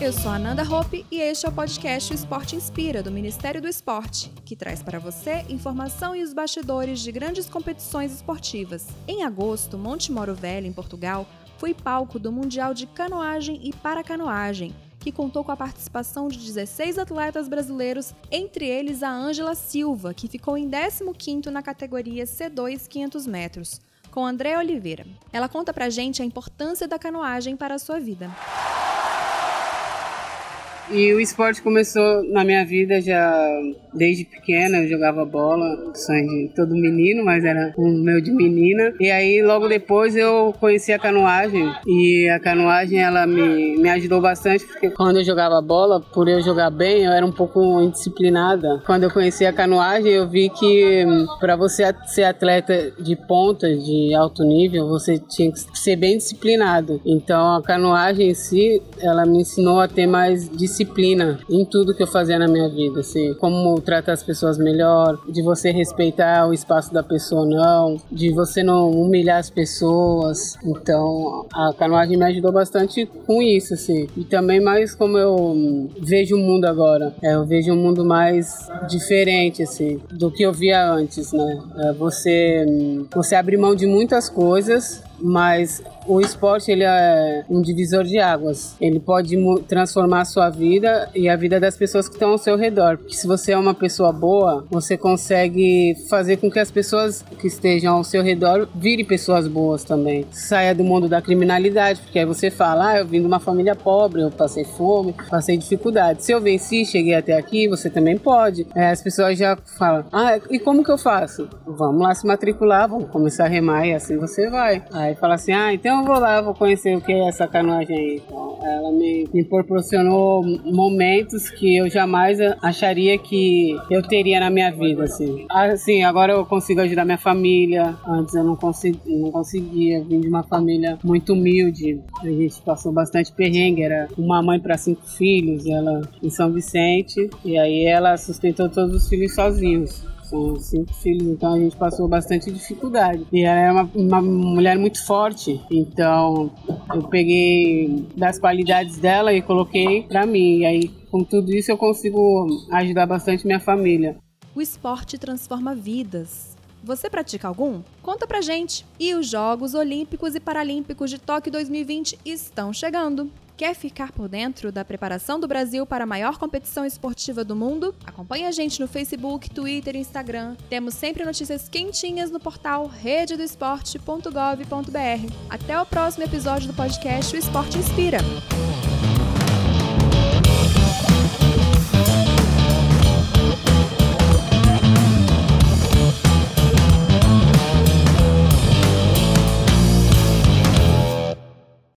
Eu sou Ananda Hope e este é o podcast O Esporte Inspira, do Ministério do Esporte, que traz para você informação e os bastidores de grandes competições esportivas. Em agosto, Monte Moro Velho, em Portugal, foi palco do Mundial de Canoagem e Paracanoagem, que contou com a participação de 16 atletas brasileiros, entre eles a Ângela Silva, que ficou em 15º na categoria C2 500 metros, com André Oliveira. Ela conta pra gente a importância da canoagem para a sua vida. E o esporte começou na minha vida já desde pequena, eu jogava bola, sonho de todo menino, mas era um meu de menina. E aí logo depois eu conheci a canoagem e a canoagem ela me, me ajudou bastante porque quando eu jogava bola, por eu jogar bem, eu era um pouco indisciplinada. Quando eu conheci a canoagem, eu vi que hum, para você ser atleta de ponta, de alto nível, você tinha que ser bem disciplinado. Então a canoagem em si, ela me ensinou a ter mais disciplina disciplina em tudo que eu fazia na minha vida, assim, como tratar as pessoas melhor, de você respeitar o espaço da pessoa não, de você não humilhar as pessoas. Então, a canoagem me ajudou bastante com isso, assim. E também mais como eu vejo o mundo agora. É, eu vejo um mundo mais diferente, assim, do que eu via antes, né? É, você, você abre mão de muitas coisas mas o esporte ele é um divisor de águas. Ele pode transformar a sua vida e a vida das pessoas que estão ao seu redor. Porque se você é uma pessoa boa, você consegue fazer com que as pessoas que estejam ao seu redor virem pessoas boas também. Saia do mundo da criminalidade, porque aí você fala: ah, eu vim de uma família pobre, eu passei fome, passei dificuldade. Se eu venci, cheguei até aqui, você também pode. É, as pessoas já falam: ah, e como que eu faço? Vamos lá se matricular, vamos começar a remar e assim você vai. Aí Aí fala assim, ah, então eu vou lá, vou conhecer o que é essa canoagem aí. Então, ela me, me proporcionou momentos que eu jamais acharia que eu teria na minha vida, assim. Assim, agora eu consigo ajudar minha família. Antes eu não, consegui, não conseguia. Vim de uma família muito humilde. A gente passou bastante perrengue. Era uma mãe para cinco filhos, ela em São Vicente. E aí ela sustentou todos os filhos sozinhos são cinco filhos, então a gente passou bastante dificuldade. E ela é uma, uma mulher muito forte, então eu peguei das qualidades dela e coloquei para mim. E aí, com tudo isso, eu consigo ajudar bastante minha família. O esporte transforma vidas. Você pratica algum? Conta pra gente! E os Jogos Olímpicos e Paralímpicos de Tóquio 2020 estão chegando. Quer ficar por dentro da preparação do Brasil para a maior competição esportiva do mundo? Acompanhe a gente no Facebook, Twitter e Instagram. Temos sempre notícias quentinhas no portal rededoesporte.gov.br. Até o próximo episódio do podcast O Esporte Inspira.